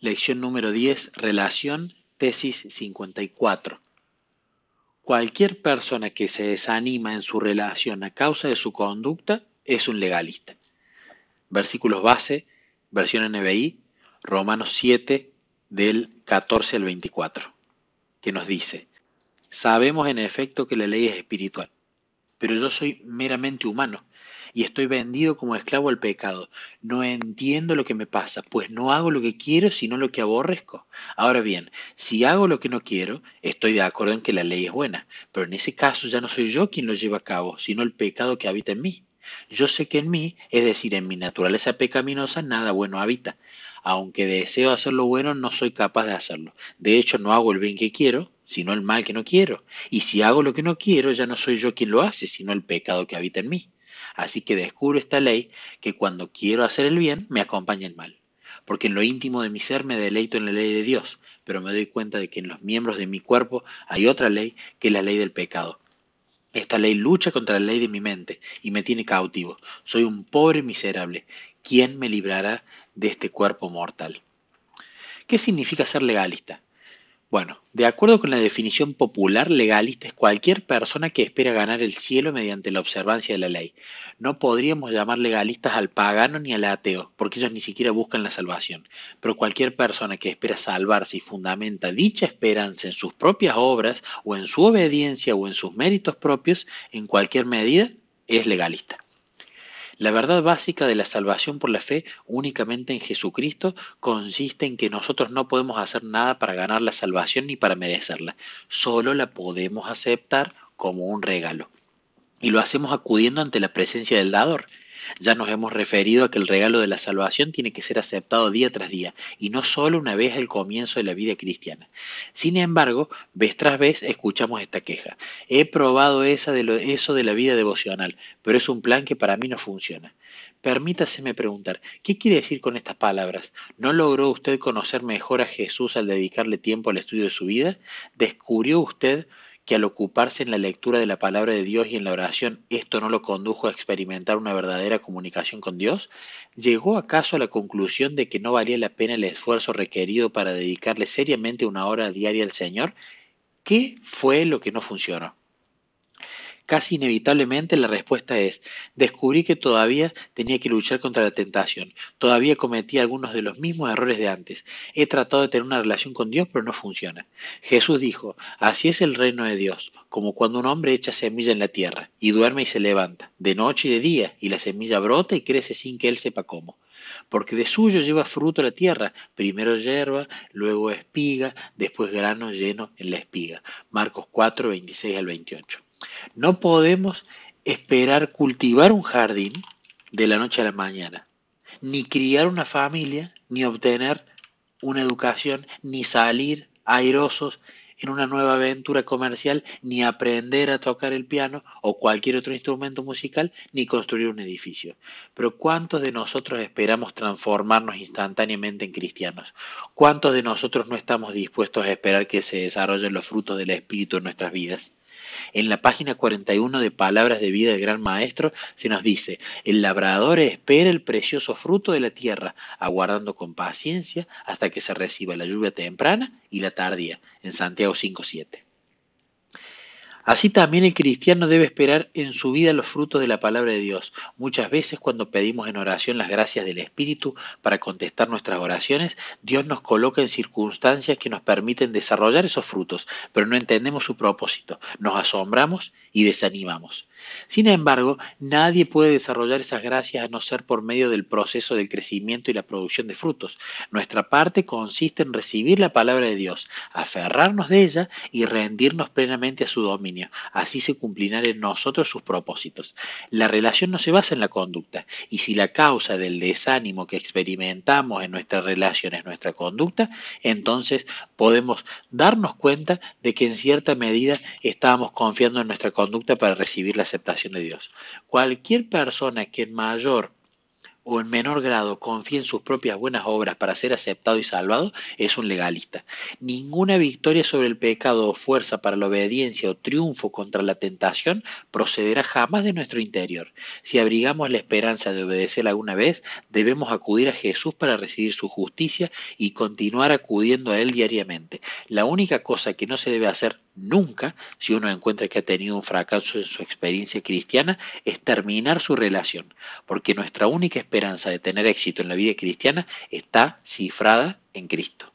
Lección número 10. Relación. Tesis 54. Cualquier persona que se desanima en su relación a causa de su conducta es un legalista. Versículos base, versión NBI, Romanos 7, del 14 al 24, que nos dice, sabemos en efecto que la ley es espiritual, pero yo soy meramente humano y estoy vendido como esclavo al pecado. No entiendo lo que me pasa, pues no hago lo que quiero, sino lo que aborrezco. Ahora bien, si hago lo que no quiero, estoy de acuerdo en que la ley es buena, pero en ese caso ya no soy yo quien lo lleva a cabo, sino el pecado que habita en mí. Yo sé que en mí, es decir, en mi naturaleza pecaminosa, nada bueno habita. Aunque deseo hacer lo bueno, no soy capaz de hacerlo. De hecho, no hago el bien que quiero, sino el mal que no quiero. Y si hago lo que no quiero, ya no soy yo quien lo hace, sino el pecado que habita en mí. Así que descubro esta ley que cuando quiero hacer el bien me acompaña el mal. Porque en lo íntimo de mi ser me deleito en la ley de Dios, pero me doy cuenta de que en los miembros de mi cuerpo hay otra ley que es la ley del pecado. Esta ley lucha contra la ley de mi mente y me tiene cautivo. Soy un pobre miserable. ¿Quién me librará de este cuerpo mortal? ¿Qué significa ser legalista? Bueno, de acuerdo con la definición popular, legalista es cualquier persona que espera ganar el cielo mediante la observancia de la ley. No podríamos llamar legalistas al pagano ni al ateo, porque ellos ni siquiera buscan la salvación. Pero cualquier persona que espera salvarse y fundamenta dicha esperanza en sus propias obras o en su obediencia o en sus méritos propios, en cualquier medida, es legalista. La verdad básica de la salvación por la fe únicamente en Jesucristo consiste en que nosotros no podemos hacer nada para ganar la salvación ni para merecerla, solo la podemos aceptar como un regalo. Y lo hacemos acudiendo ante la presencia del dador. Ya nos hemos referido a que el regalo de la salvación tiene que ser aceptado día tras día y no solo una vez al comienzo de la vida cristiana. Sin embargo, vez tras vez escuchamos esta queja. He probado esa de eso de la vida devocional, pero es un plan que para mí no funciona. Permítaseme preguntar, ¿qué quiere decir con estas palabras? ¿No logró usted conocer mejor a Jesús al dedicarle tiempo al estudio de su vida? ¿Descubrió usted que al ocuparse en la lectura de la palabra de Dios y en la oración esto no lo condujo a experimentar una verdadera comunicación con Dios? ¿Llegó acaso a la conclusión de que no valía la pena el esfuerzo requerido para dedicarle seriamente una hora diaria al Señor? ¿Qué fue lo que no funcionó? Casi inevitablemente la respuesta es, descubrí que todavía tenía que luchar contra la tentación, todavía cometí algunos de los mismos errores de antes, he tratado de tener una relación con Dios pero no funciona. Jesús dijo, así es el reino de Dios, como cuando un hombre echa semilla en la tierra, y duerme y se levanta, de noche y de día, y la semilla brota y crece sin que él sepa cómo porque de suyo lleva fruto la tierra, primero hierba, luego espiga, después grano lleno en la espiga. Marcos 4, 26 al 28. No podemos esperar cultivar un jardín de la noche a la mañana, ni criar una familia, ni obtener una educación, ni salir airosos en una nueva aventura comercial, ni aprender a tocar el piano o cualquier otro instrumento musical, ni construir un edificio. Pero ¿cuántos de nosotros esperamos transformarnos instantáneamente en cristianos? ¿Cuántos de nosotros no estamos dispuestos a esperar que se desarrollen los frutos del Espíritu en nuestras vidas? En la página 41 de Palabras de Vida del Gran Maestro se nos dice, el labrador espera el precioso fruto de la tierra, aguardando con paciencia hasta que se reciba la lluvia temprana y la tardía, en Santiago 5.7. Así también el cristiano debe esperar en su vida los frutos de la palabra de Dios. Muchas veces cuando pedimos en oración las gracias del Espíritu para contestar nuestras oraciones, Dios nos coloca en circunstancias que nos permiten desarrollar esos frutos, pero no entendemos su propósito, nos asombramos y desanimamos. Sin embargo, nadie puede desarrollar esas gracias a no ser por medio del proceso del crecimiento y la producción de frutos. Nuestra parte consiste en recibir la palabra de Dios, aferrarnos de ella y rendirnos plenamente a su Así se cumplirán en nosotros sus propósitos. La relación no se basa en la conducta, y si la causa del desánimo que experimentamos en nuestra relación es nuestra conducta, entonces podemos darnos cuenta de que en cierta medida estábamos confiando en nuestra conducta para recibir la aceptación de Dios. Cualquier persona que en mayor o en menor grado confía en sus propias buenas obras para ser aceptado y salvado, es un legalista. Ninguna victoria sobre el pecado o fuerza para la obediencia o triunfo contra la tentación procederá jamás de nuestro interior. Si abrigamos la esperanza de obedecer alguna vez, debemos acudir a Jesús para recibir su justicia y continuar acudiendo a Él diariamente. La única cosa que no se debe hacer nunca, si uno encuentra que ha tenido un fracaso en su experiencia cristiana, es terminar su relación, porque nuestra única esperanza de tener éxito en la vida cristiana está cifrada en Cristo.